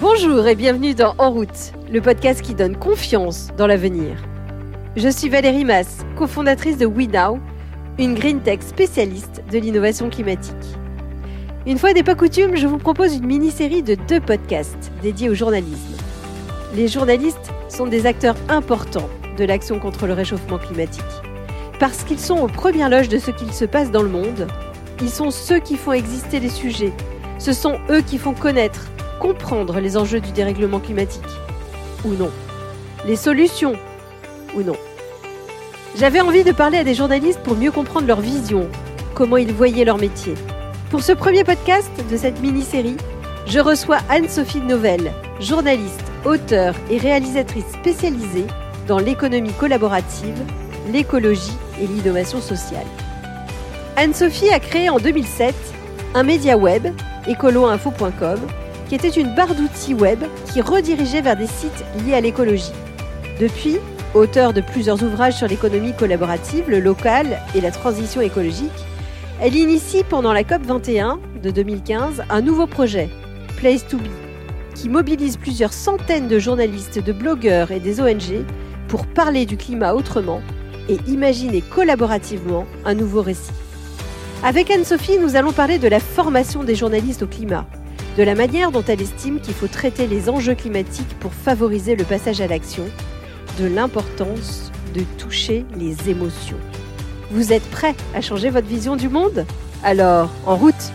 Bonjour et bienvenue dans En route, le podcast qui donne confiance dans l'avenir. Je suis Valérie Mass, cofondatrice de WeNow, une green tech spécialiste de l'innovation climatique. Une fois n'est pas coutume, je vous propose une mini-série de deux podcasts dédiés au journalisme. Les journalistes sont des acteurs importants de l'action contre le réchauffement climatique. Parce qu'ils sont aux premières loges de ce qu'il se passe dans le monde, ils sont ceux qui font exister les sujets. Ce sont eux qui font connaître comprendre les enjeux du dérèglement climatique Ou non Les solutions Ou non J'avais envie de parler à des journalistes pour mieux comprendre leur vision, comment ils voyaient leur métier. Pour ce premier podcast de cette mini-série, je reçois Anne-Sophie Novelle, journaliste, auteure et réalisatrice spécialisée dans l'économie collaborative, l'écologie et l'innovation sociale. Anne-Sophie a créé en 2007 un média web, écoloinfo.com, qui était une barre d'outils web qui redirigeait vers des sites liés à l'écologie. Depuis, auteur de plusieurs ouvrages sur l'économie collaborative, le local et la transition écologique, elle initie pendant la COP 21 de 2015 un nouveau projet, Place to Be, qui mobilise plusieurs centaines de journalistes, de blogueurs et des ONG pour parler du climat autrement et imaginer collaborativement un nouveau récit. Avec Anne-Sophie, nous allons parler de la formation des journalistes au climat, de la manière dont elle estime qu'il faut traiter les enjeux climatiques pour favoriser le passage à l'action, de l'importance de toucher les émotions. Vous êtes prêt à changer votre vision du monde? Alors, en route!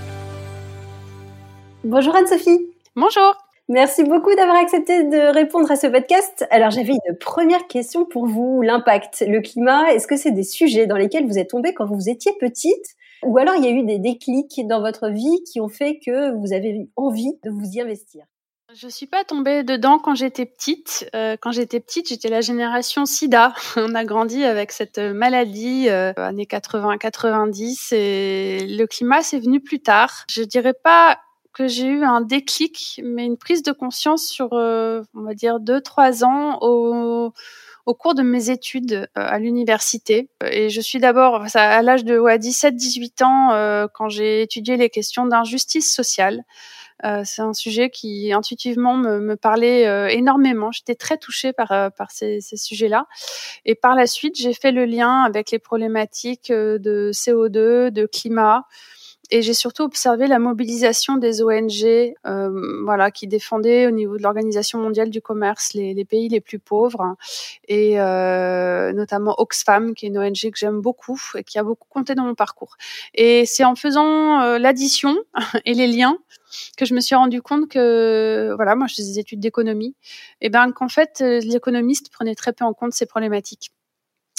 Bonjour Anne-Sophie. Bonjour. Merci beaucoup d'avoir accepté de répondre à ce podcast. Alors j'avais une première question pour vous, l'impact, le climat, est-ce que c'est des sujets dans lesquels vous êtes tombée quand vous étiez petite? Ou alors, il y a eu des déclics dans votre vie qui ont fait que vous avez eu envie de vous y investir? Je suis pas tombée dedans quand j'étais petite. Euh, quand j'étais petite, j'étais la génération SIDA. On a grandi avec cette maladie euh, années 80-90 et le climat c'est venu plus tard. Je dirais pas que j'ai eu un déclic, mais une prise de conscience sur, euh, on va dire, deux trois ans au au cours de mes études euh, à l'université. Et je suis d'abord, à l'âge de ouais, 17-18 ans, euh, quand j'ai étudié les questions d'injustice sociale. Euh, c'est un sujet qui intuitivement me, me parlait euh, énormément. J'étais très touchée par, par ces, ces sujets-là. Et par la suite, j'ai fait le lien avec les problématiques de CO2, de climat, et j'ai surtout observé la mobilisation des ONG, euh, voilà, qui défendaient au niveau de l'Organisation mondiale du commerce les, pays les plus pauvres, et euh, notamment Oxfam, qui est une ONG que j'aime beaucoup et qui a beaucoup compté dans mon parcours. Et c'est en faisant euh, l'addition et les liens que je me suis rendu compte que, voilà, moi je faisais des études d'économie, et ben qu'en fait l'économiste prenait très peu en compte ces problématiques.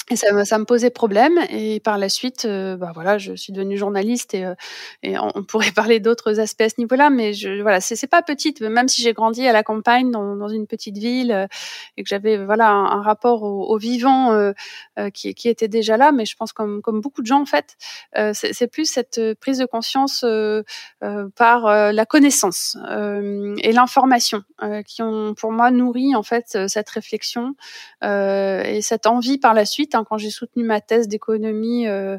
Et ça, me, ça me posait problème. Et par la suite, euh, bah voilà, je suis devenue journaliste et, euh, et on, pourrait parler d'autres aspects à ce niveau-là. Mais je, voilà, c'est pas petite. Même si j'ai grandi à la campagne, dans, dans une petite ville, euh, et que j'avais voilà un, rapport au, au vivant qui, qui, était déjà là. Mais je pense comme comme beaucoup de gens en fait, c'est plus cette prise de conscience par la connaissance et l'information qui ont pour moi nourri en fait cette réflexion et cette envie par la suite Hein, quand j'ai soutenu ma thèse d'économie euh,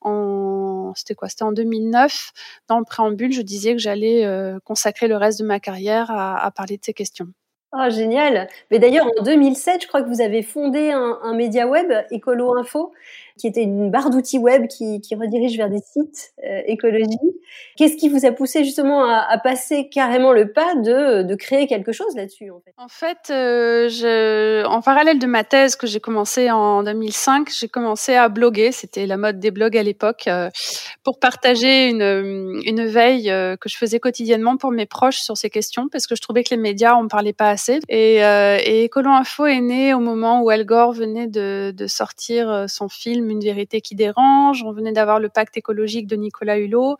en c'était quoi C'était en 2009. Dans le préambule, je disais que j'allais euh, consacrer le reste de ma carrière à, parler de ces questions. Oh, génial. Mais d'ailleurs, en 2007, je crois que vous avez fondé un, un média web, Écolo Info, qui était une barre d'outils web qui, qui, redirige vers des sites euh, écologie. Qu'est-ce qui vous a poussé justement à, passer carrément le pas de, de créer quelque chose là-dessus En fait, euh, en parallèle de ma thèse que j'ai commencé en 2005, j'ai commencé à bloguer. C'était la mode des blogs à l'époque euh, pour partager une, une veille euh, que je faisais quotidiennement pour mes proches sur ces questions parce que je trouvais que les médias on parlait pas assez. Et, et Écolo Info est né au moment où Al Gore venait de, sortir son film une vérité qui dérange. On venait d'avoir le pacte écologique de Nicolas Hulot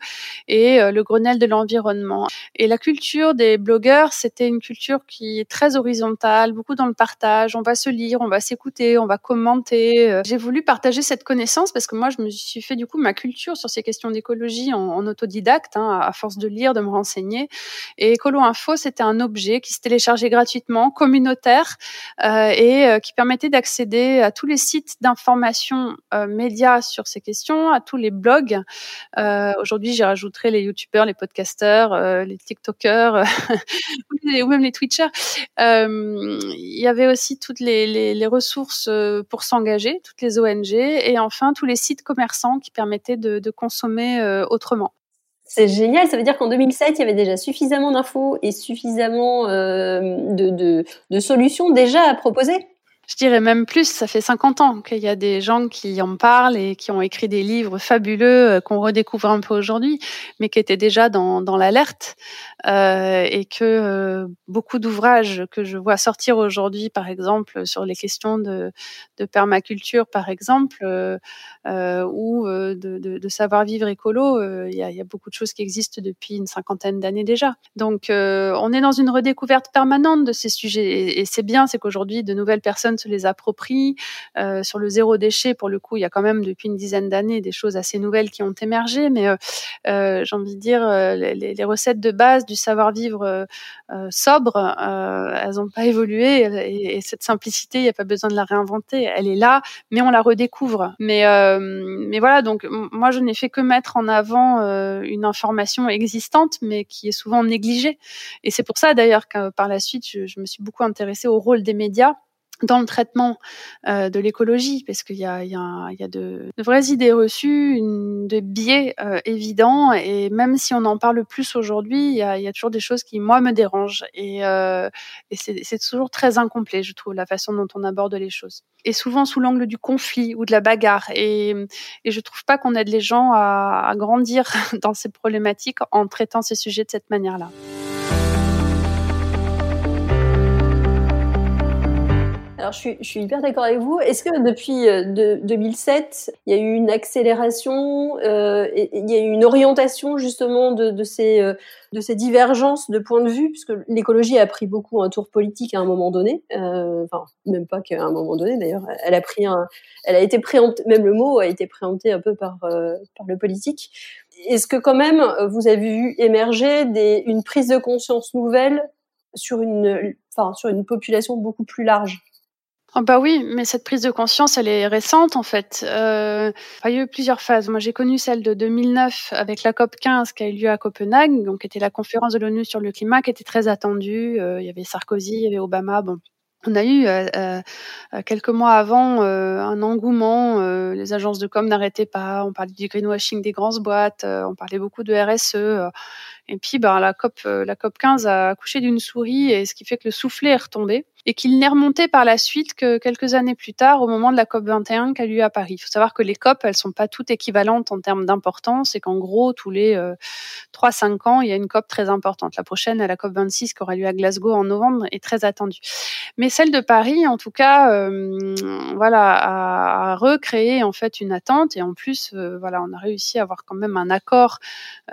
et euh, le Grenelle de l'environnement. Et la culture des blogueurs, c'était une culture qui est très horizontale, beaucoup dans le partage. On va se lire, on va s'écouter, on va commenter. Euh, j'ai voulu partager cette connaissance parce que moi, je me suis fait du coup ma culture sur ces questions d'écologie en, autodidacte, hein, à force de lire, de me renseigner. Et Écolo Info, c'était un objet qui se téléchargeait gratuitement, communautaire, euh, et euh, qui permettait d'accéder à tous les sites d'information médias sur ces questions, à tous les blogs. Aujourd'hui, j'y rajouterai les youtubeurs, les podcasters, les tiktokers ou même les twitchers. Il y avait aussi toutes les, les, les ressources pour s'engager, toutes les ONG et enfin tous les sites commerçants qui permettaient de, de consommer autrement. C'est génial, ça veut dire qu'en 2007, il y avait déjà suffisamment d'infos et suffisamment euh, de, de, de, solutions déjà à proposer? Je dirais même plus, ça fait 50 ans qu'il y a des gens qui en parlent et qui ont écrit des livres fabuleux euh, qu'on redécouvre un peu aujourd'hui, mais qui étaient déjà dans, dans l'alerte euh, et que euh, beaucoup d'ouvrages que je vois sortir aujourd'hui, par exemple sur les questions de, permaculture, par exemple, euh, ou de, de, de, savoir vivre écolo, il y a, beaucoup de choses qui existent depuis une cinquantaine d'années déjà. Donc, on est dans une redécouverte permanente de ces sujets et, c'est bien, c'est qu'aujourd'hui de nouvelles personnes se les approprient. Sur le zéro déchet, pour le coup, il y a quand même depuis une dizaine d'années des choses assez nouvelles qui ont émergé, mais j'ai envie de dire les, recettes de base du savoir-vivre euh, sobre, elles n'ont pas évolué et, et, cette simplicité, il n'y a pas besoin de la réinventer, elle est là, mais on la redécouvre. Mais mais voilà, donc moi je n'ai fait que mettre en avant une information existante, mais qui est souvent négligée. Et c'est pour ça d'ailleurs que par la suite, je me suis beaucoup intéressée au rôle des médias dans le traitement euh, de l'écologie, parce qu'il y a, y a, y a de, de, vraies idées reçues, une, de biais euh, évidents, et même si on en parle plus aujourd'hui, il y a, y a toujours des choses qui moi me dérangent, et, euh, et c'est toujours très incomplet, je trouve, la façon dont on aborde les choses, et souvent sous l'angle du conflit ou de la bagarre, et, et je trouve pas qu'on aide les gens à, à grandir dans ces problématiques en traitant ces sujets de cette manière-là. Alors, je suis, hyper d'accord avec vous. Est-ce que depuis euh, de, 2007, il y a eu une accélération, euh, il y a eu une orientation justement de, euh, ces divergences de points de vue, puisque l'écologie a pris beaucoup un tour politique à un moment donné. Euh, enfin, même pas qu'à un moment donné d'ailleurs. Elle a pris elle a été préemptée, même le mot a été préempté un peu par euh, le politique. Est-ce que quand même vous avez vu émerger une prise de conscience nouvelle sur une population beaucoup plus large? Oh bah oui, mais cette prise de conscience, elle est récente en fait. Euh, il y a eu plusieurs phases. Moi, j'ai connu celle de 2009 avec la COP 15 qui a eu lieu à Copenhague, donc qui était la conférence de l'ONU sur le climat, qui était très attendue. Euh, il y avait Sarkozy, il y avait Obama. Bon, on a eu euh, euh quelques mois avant euh, un engouement. Euh, les agences de com n'arrêtaient pas. On parlait du greenwashing des grandes boîtes. on parlait beaucoup de RSE. et puis, ben, la COP, la COP 15 a accouché d'une souris, et ce qui fait que le soufflet est retombé et qu'il n'est remonté par la suite que quelques années plus tard, au moment de la COP 21 qui a lieu à Paris. Il faut savoir que les COP, elles sont pas toutes équivalentes en termes d'importance et qu'en gros, tous les euh, 3-5 ans, il y a une COP très importante. La prochaine, la COP 26 qui aura lieu à Glasgow en novembre, est très attendue. Mais celle de Paris, en tout cas, euh, voilà, a, recréé en fait une attente et en plus, euh, voilà, on a réussi à avoir quand même un accord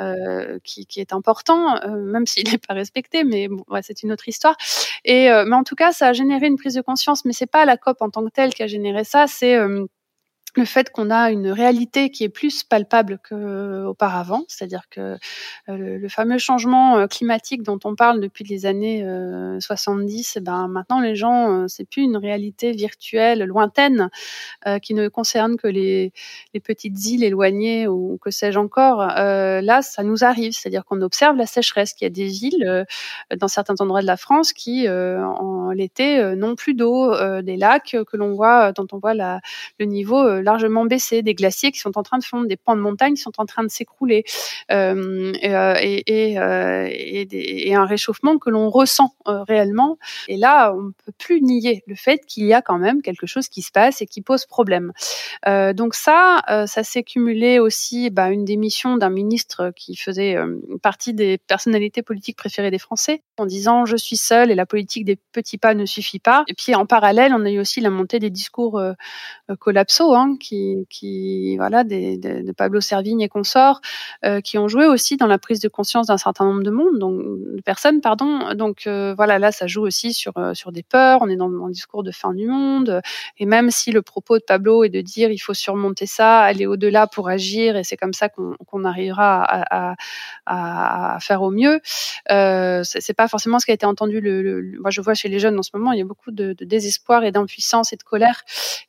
euh, qui, est important, même s'il n'est pas respecté, mais bon, ouais, c'est une autre histoire. Et mais en tout cas, ça a généré une prise de conscience, mais c'est pas la COP en tant que telle qui a généré ça, c'est euh, le fait qu'on a une réalité qui est plus palpable qu'auparavant, c'est-à-dire que euh, le, fameux changement euh, climatique dont on parle depuis les années 70, eh ben maintenant les gens, c'est plus une réalité virtuelle lointaine qui ne concerne que les, petites îles éloignées ou que sais-je encore. là, ça nous arrive, c'est-à-dire qu'on observe la sécheresse, qu'il y a des villes dans certains endroits de la France qui, en l'été, n'ont plus d'eau, des lacs que l'on voit, dont on voit le niveau largement baissé, des glaciers qui sont en train de fondre, des pans de montagne qui sont en train de s'écrouler, euh, euh euh, et, un réchauffement que l'on ressent réellement. Et là, on ne peut plus nier le fait qu'il y a quand même quelque chose qui se passe et qui pose problème. Donc ça, ça s'est cumulé aussi bah, une démission d'un ministre qui faisait partie des personnalités politiques préférées des Français, en disant je suis seul et la politique des petits pas ne suffit pas. Et puis en parallèle, on a eu aussi la montée des discours euh, collapsaux, hein, qui, voilà, de, Pablo Servigne et consorts, euh, qui ont joué aussi dans la prise de conscience d'un certain nombre de monde, donc de personnes, pardon. Donc euh, voilà, là, ça joue aussi sur euh, sur des peurs. On est dans, un discours de fin du monde, et même si le propos de Pablo est de dire il faut surmonter ça, aller au-delà pour agir, et c'est comme ça qu'on qu'on arrivera à, à, faire au mieux. Euh, c'est pas forcément ce qui a été entendu. Le, moi, je vois chez les jeunes en ce moment, il y a beaucoup de, désespoir et d'impuissance et de colère.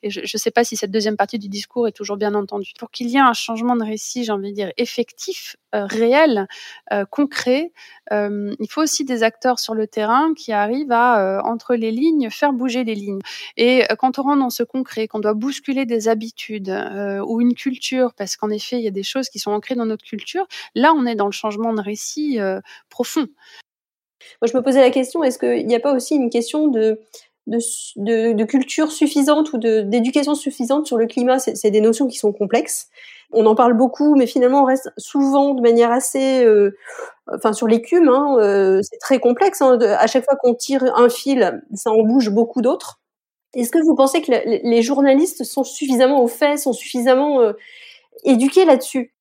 Et je sais pas si cette deuxième partie du discours est toujours bien entendu. Pour qu'il y ait un changement de récit, j'ai envie de dire effectif, euh, réel, euh, concret, euh, il faut aussi des acteurs sur le terrain qui arrivent à, entre les lignes, faire bouger les lignes. Et quand on rentre dans ce concret, qu'on doit bousculer des habitudes ou une culture, parce qu'en effet, il y a des choses qui sont ancrées dans notre culture, là, on est dans le changement de récit profond. Moi, je me posais la question, est-ce qu'il n'y a pas aussi une question de, de, de, culture suffisante ou d'éducation suffisante sur le climat C'est des notions qui sont complexes. On en parle beaucoup, mais finalement, on reste souvent de manière assez... Euh, enfin, sur l'écume, hein, euh, c'est très complexe. Hein, à chaque fois qu'on tire un fil, ça en bouge beaucoup d'autres. Est-ce que vous pensez que les journalistes sont suffisamment au fait, sont suffisamment euh, éduqués là-dessus?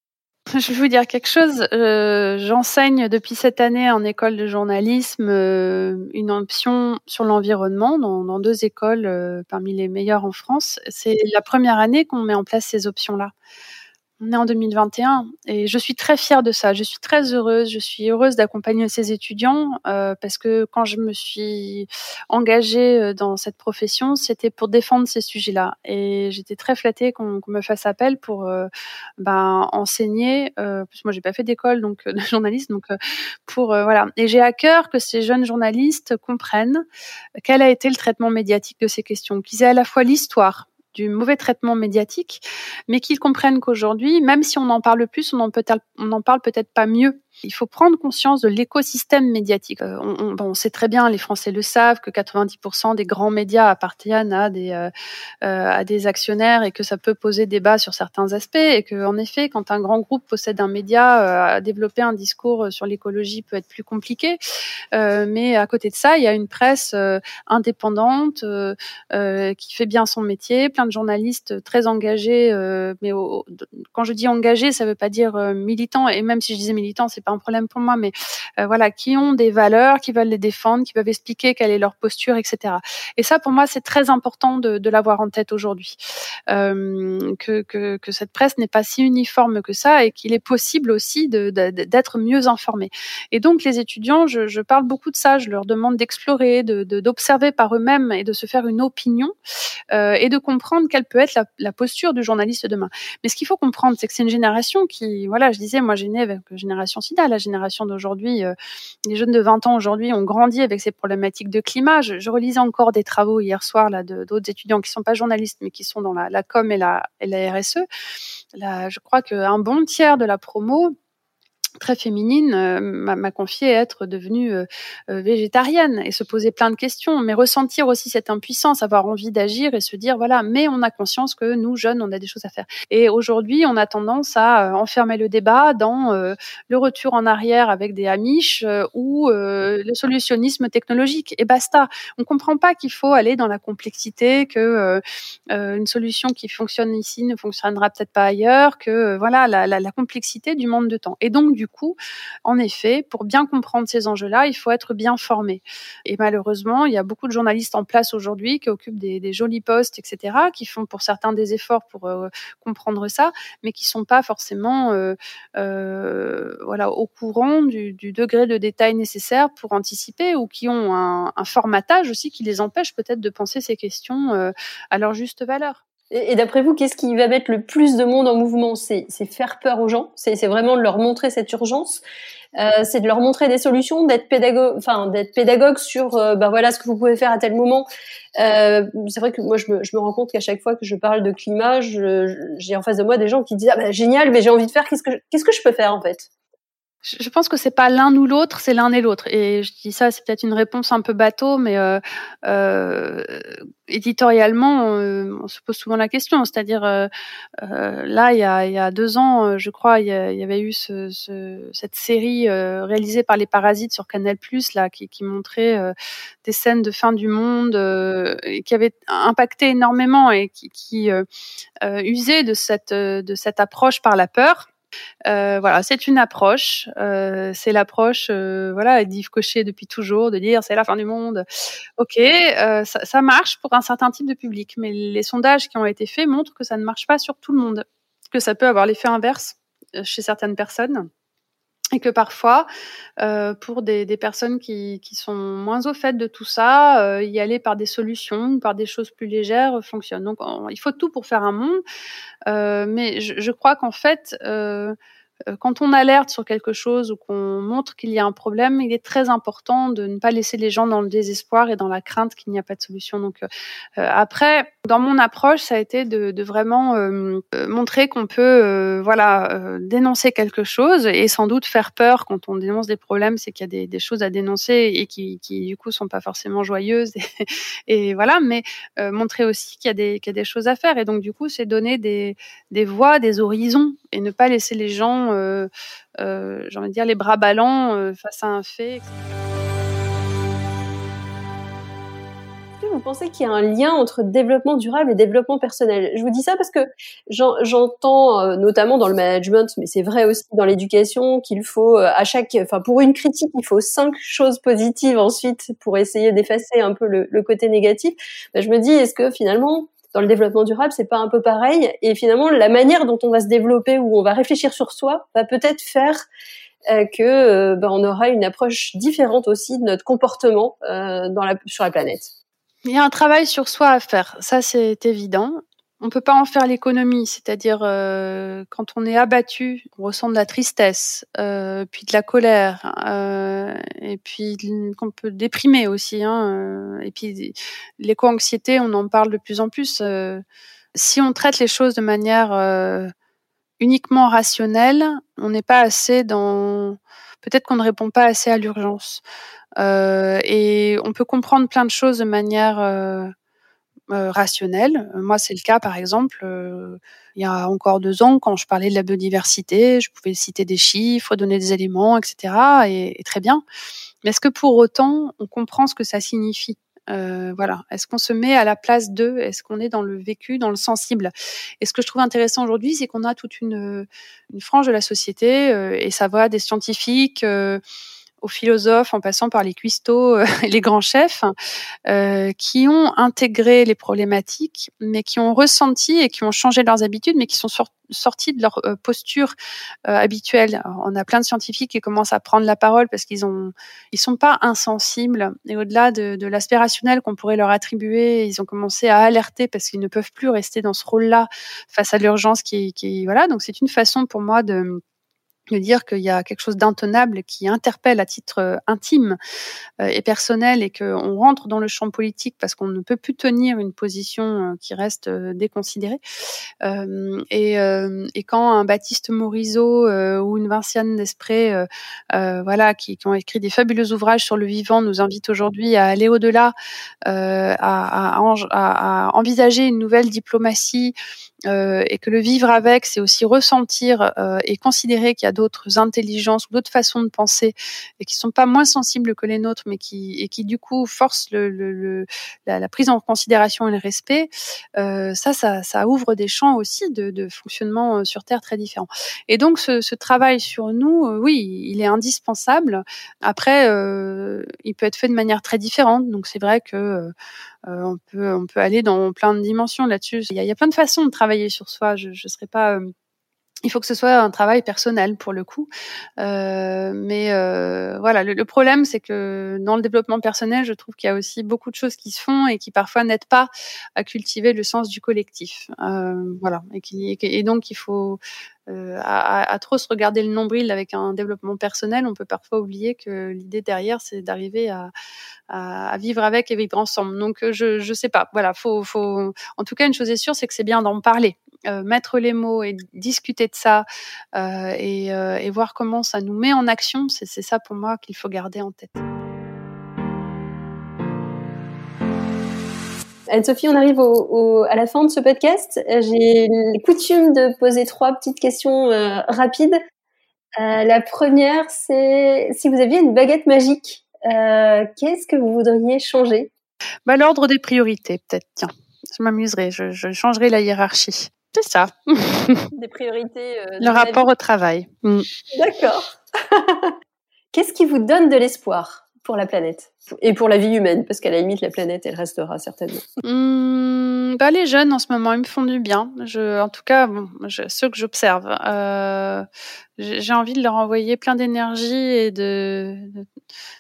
Je vais vous dire quelque chose. Euh, J'enseigne depuis cette année en école de journalisme euh, une option sur l'environnement dans, dans, deux écoles euh, parmi les meilleures en France. C'est la première année qu'on met en place ces options-là. On est en 2021 et je suis très fière de ça. Je suis très heureuse. Je suis heureuse d'accompagner ces étudiants euh, parce que quand je me suis engagée euh, dans cette profession, c'était pour défendre ces sujets-là. Et j'étais très flattée qu'on me fasse appel pour euh, ben, enseigner. Euh, moi, j'ai pas fait d'école donc de journaliste, donc pour voilà. Et j'ai à cœur que ces jeunes journalistes comprennent quel a été le traitement médiatique de ces questions, qu'ils aient à la fois l'histoire du mauvais traitement médiatique, mais qu'ils comprennent qu'aujourd'hui, même si on en parle plus, on en, peut on en parle peut-être pas mieux il faut prendre conscience de l'écosystème médiatique. Euh, on, sait très bien, les Français le savent, que 90% des grands médias appartiennent à des, euh, euh, à des actionnaires et que ça peut poser débat sur certains aspects et que, en effet, quand un grand groupe possède un média, développer un discours sur l'écologie peut être plus compliqué. mais à côté de ça, il y a une presse indépendante qui fait bien son métier, plein de journalistes très engagés. mais quand je dis engagés, ça ne veut pas dire militants. Et même si je disais militants, c'est un problème pour moi, mais euh, voilà, qui ont des valeurs, qui veulent les défendre, qui peuvent expliquer quelle est leur posture, etc. Et ça, pour moi, c'est très important de, de l'avoir en tête aujourd'hui, euh, que, que, cette presse n'est pas si uniforme que ça et qu'il est possible aussi d'être mieux informé. Et donc, les étudiants, je, parle beaucoup de ça, je leur demande d'explorer, d'observer de, par eux-mêmes et de se faire une opinion euh, et de comprendre quelle peut être la, la posture du journaliste demain. Mais ce qu'il faut comprendre, c'est que c'est une génération qui, voilà, je disais, moi, j'ai né avec une génération la génération d'aujourd'hui, euh, les jeunes de 20 ans aujourd'hui ont grandi avec ces problématiques de climat. Je, relisais encore des travaux hier soir là d'autres étudiants qui sont pas journalistes mais qui sont dans la, com et la, et RSE. Là, je crois qu'un bon tiers de la promo très féminine euh, m'a confié être devenue euh, euh, végétarienne et se poser plein de questions, mais ressentir aussi cette impuissance, avoir envie d'agir et se dire voilà, mais on a conscience que nous jeunes, on a des choses à faire. Et aujourd'hui, on a tendance à enfermer le débat dans le retour en arrière avec des amiches ou le solutionnisme technologique et basta. On comprend pas qu'il faut aller dans la complexité, que une solution qui fonctionne ici ne fonctionnera peut-être pas ailleurs, que voilà la, la, la complexité du monde de temps. Et donc du en effet, pour bien comprendre ces enjeux-là, il faut être bien formé. Et malheureusement, il y a beaucoup de journalistes en place aujourd'hui qui occupent des, jolis postes, etc., qui font pour certains des efforts pour euh, comprendre ça, mais qui sont pas forcément euh, euh, au courant du, degré de détail nécessaire pour anticiper ou qui ont un formatage aussi qui les empêche peut-être de penser ces questions à leur juste valeur. Et, d'après vous, qu'est-ce qui va mettre le plus de monde en mouvement? C'est faire peur aux gens, c'est vraiment de leur montrer cette urgence, euh, c'est de leur montrer des solutions, d'être pédagogue, enfin d'être pédagogue sur, euh, bah voilà ce que vous pouvez faire à tel moment? Euh, c'est vrai que moi je me, je me rends compte qu'à chaque fois que je parle de climat, j'ai en face de moi des gens qui disent ah bah génial, mais j'ai envie de faire, qu'est-ce que qu'est-ce que je peux faire en fait? Je pense que c'est pas l'un ou l'autre, c'est l'un et l'autre. Et je dis ça, c'est peut-être une réponse un peu bateau, mais euh, euh, éditorialement, on, se pose souvent la question. C'est-à-dire, euh, euh là, il y, a, il y, a, deux ans, je crois, il y, a, il y avait eu ce, ce, cette série euh, réalisée par les Parasites sur Canal+, là, qui, qui montrait des scènes de fin du monde, et qui avait impacté énormément et qui, qui usait de cette, de cette approche par la peur. Euh, voilà, c'est une approche. Euh, c'est l'approche, euh, voilà, d'Yves Cochet depuis toujours, de dire c'est la fin du monde. Ok, euh, ça, ça, marche pour un certain type de public, mais les sondages qui ont été faits montrent que ça ne marche pas sur tout le monde, que ça peut avoir l'effet inverse chez certaines personnes. Et que parfois, euh, pour des, des personnes qui, qui, sont moins au fait de tout ça, euh, y aller par des solutions, par des choses plus légères fonctionne. Donc, il faut tout pour faire un monde, euh, mais je, je crois qu'en fait, euh, quand on alerte sur quelque chose ou qu'on montre qu'il y a un problème, il est très important de ne pas laisser les gens dans le désespoir et dans la crainte qu'il n'y a pas de solution. Donc euh, euh après, dans mon approche, ça a été de, de vraiment euh, montrer qu'on peut, euh, voilà, dénoncer quelque chose et sans doute faire peur quand on dénonce des problèmes, c'est qu'il y a des, des, choses à dénoncer et qui, qui, du coup sont pas forcément joyeuses et, et voilà, mais montrer aussi qu'il y qu'il y a des choses à faire et donc du coup c'est donner des des voies, des horizons et ne pas laisser les gens, euh, euh, j'ai envie de dire, les bras ballants euh, face à un fait. vous pensez qu'il y a un lien entre développement durable et développement personnel? Je vous dis ça parce que j'entends euh, notamment dans le management, mais c'est vrai aussi dans l'éducation, qu'il faut à chaque, enfin pour une critique, il faut cinq choses positives ensuite pour essayer d'effacer un peu le, le côté négatif. Ben, je me dis, est-ce que finalement dans le développement durable, c'est pas un peu pareil. Et finalement, la manière dont on va se développer, où on va réfléchir sur soi, va peut-être faire euh, que euh, ben, on aura une approche différente aussi de notre comportement euh, dans la, sur la planète. Il y a un travail sur soi à faire, ça c'est évident on peut pas en faire l'économie, c'est-à-dire euh, quand on est abattu, on ressent de la tristesse, euh, puis de la colère, euh, et puis qu'on peut déprimer aussi, hein, et puis l'éco-anxiété, on en parle de plus en plus. Si on traite les choses de manière uniquement rationnelle, on n'est pas assez dans, peut-être qu'on ne répond pas assez à l'urgence, et on peut comprendre plein de choses de manière rationnel. Euh, moi, c'est le cas, par exemple, euh, il y a encore deux ans, quand je parlais de la biodiversité, je pouvais citer des chiffres, donner des éléments, etc. Et, et très bien. Mais est-ce que pour autant, on comprend ce que ça signifie? Euh, voilà. Est-ce qu'on se met à la place d'eux? Est-ce qu'on est dans le vécu, dans le sensible? Et ce que je trouve intéressant aujourd'hui, c'est qu'on a toute une, une, frange de la société, euh, et ça va des scientifiques. Euh, aux philosophes, en passant par les cuistots, euh, les grands chefs, euh, qui ont intégré les problématiques, mais qui ont ressenti et qui ont changé leurs habitudes, mais qui sont sortis de leur euh, posture euh, habituelle. on a plein de scientifiques qui commencent à prendre la parole parce qu'ils ont, ils sont pas insensibles. Et au-delà de, de l'aspect rationnel qu'on pourrait leur attribuer, ils ont commencé à alerter parce qu'ils ne peuvent plus rester dans ce rôle-là face à l'urgence qui, qui, voilà. Donc c'est une façon pour moi de de dire qu'il y a quelque chose d'intenable qui interpelle à titre euh, intime euh, et personnel et qu'on rentre dans le champ politique parce qu'on ne peut plus tenir une position euh, qui reste déconsidérée. Et, quand un Baptiste Morisot ou une Vinciane Desprez, voilà, qui, ont écrit des fabuleux ouvrages sur le vivant, nous invitent aujourd'hui à aller au-delà, à, envisager une nouvelle diplomatie euh, et que le vivre avec, c'est aussi ressentir euh, et considérer qu'il y a d'autres intelligences ou d'autres façons de penser et qui sont pas moins sensibles que les nôtres, mais qui et qui du coup forcent le, le, le la, la, prise en considération et le respect. Euh, ça, ça, ça ouvre des champs aussi de, de fonctionnement euh, sur Terre très différents. Et donc ce, ce travail sur nous, euh, oui, il est indispensable. Après, euh, il peut être fait de manière très différente. Donc c'est vrai que euh, on peut on peut aller dans plein de dimensions là-dessus. Il y y a plein de façons de travailler sur soi. Je ne serais pas euh, il faut que ce soit un travail personnel pour le coup. Euh, mais euh, voilà, le, problème, c'est que dans le développement personnel, je trouve qu'il y a aussi beaucoup de choses qui se font et qui parfois n'aident pas à cultiver le sens du collectif. Euh, voilà, et, donc il faut euh, à, à, trop se regarder le nombril avec un développement personnel, on peut parfois oublier que l'idée derrière, c'est d'arriver à, à, à, vivre avec et vivre ensemble. Donc, je je sais pas. Voilà, faut faut. En tout cas, une chose est sûre, c'est que c'est bien d'en parler, euh, mettre les mots et discuter de ça euh, et, euh, et voir comment ça nous met en action. C'est ça pour moi qu'il faut garder en tête. Anne-Sophie, on arrive au, au, à la fin de ce podcast. J'ai coutume de poser trois petites questions rapides. La première, c'est si vous aviez une baguette magique, qu'est-ce que vous voudriez changer? Bah, L'ordre des priorités, peut-être. Tiens, je m'amuserai, je, je, changerai la hiérarchie. C'est ça. Des priorités. Euh, Le rapport au travail. Mm. D'accord. qu'est-ce qui vous donne de l'espoir? Pour la planète et pour la vie humaine Parce qu'à la limite, la planète, elle restera certainement. Mmh, bah, les jeunes, en ce moment, ils me font du bien. Je, en tout cas, bon, ceux que j'observe. Euh, j'ai envie de leur envoyer plein d'énergie et de,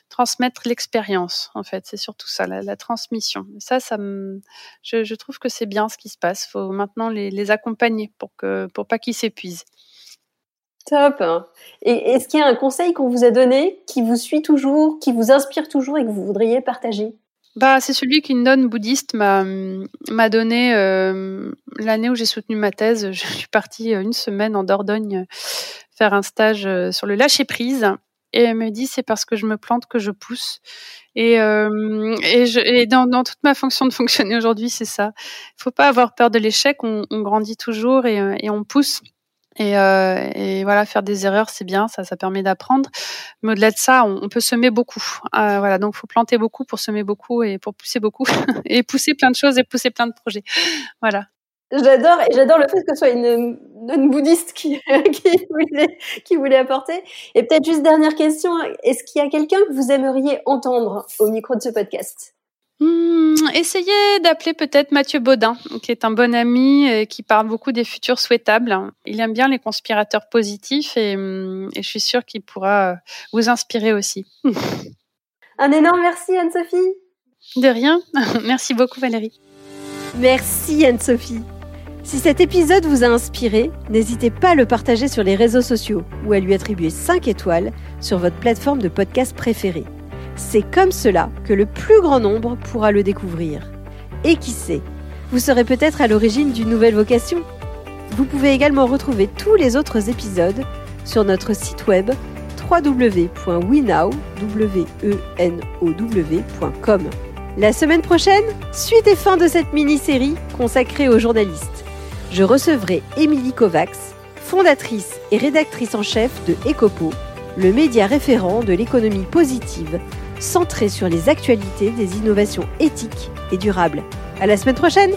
transmettre l'expérience, en fait. C'est surtout ça, la, transmission. ça, ça je trouve que c'est bien ce qui se passe. Il faut maintenant les, les accompagner pour, que, pour pas qu'ils s'épuisent. Top. Et est-ce qu'il y a un conseil qu'on vous a donné qui vous suit toujours, qui vous inspire toujours et que vous voudriez partager? Bah, c'est celui qu'une nonne bouddhiste m'a donné euh, l'année où j'ai soutenu ma thèse. Je suis partie euh, une semaine en Dordogne faire un stage euh, sur le lâcher prise. Et elle me dit c'est parce que je me plante que je pousse. Et, dans, toute ma fonction de fonctionner aujourd'hui, c'est ça. Il faut pas avoir peur de l'échec. On, grandit toujours et on pousse. Et, euh, et, voilà, faire des erreurs, c'est bien, ça, ça permet d'apprendre. Mais au-delà de ça, on, peut semer beaucoup. Euh, voilà, donc faut planter beaucoup pour semer beaucoup et pour pousser beaucoup et pousser plein de choses et pousser plein de projets. Voilà. J'adore j'adore le fait que ce soit une non bouddhiste qui, voulait, qui voulait apporter. Et peut-être juste dernière question, est-ce qu'il y a quelqu'un que vous aimeriez entendre au micro de ce podcast? Hmm, essayez d'appeler peut-être Mathieu Baudin, qui est un bon ami et qui parle beaucoup des futurs souhaitables. Il aime bien les conspirateurs positifs et, hmm, et je suis sûre qu'il pourra vous inspirer aussi. Un énorme merci Anne-Sophie. De rien. Merci beaucoup Valérie. Merci Anne-Sophie. Si cet épisode vous a inspiré, n'hésitez pas à le partager sur les réseaux sociaux ou à lui attribuer 5 étoiles sur votre plateforme de podcast préférée. C'est comme cela que le plus grand nombre pourra le découvrir. Et qui sait, vous serez peut-être à l'origine d'une nouvelle vocation. Vous pouvez également retrouver tous les autres épisodes sur notre site web www.wenow.com. La semaine prochaine, suite et fin de cette mini-série consacrée aux journalistes. Je recevrai Émilie Kovacs, fondatrice et rédactrice en chef de Ecopo, le média référent de l'économie positive centré sur les actualités des innovations éthiques et durables. À la semaine prochaine!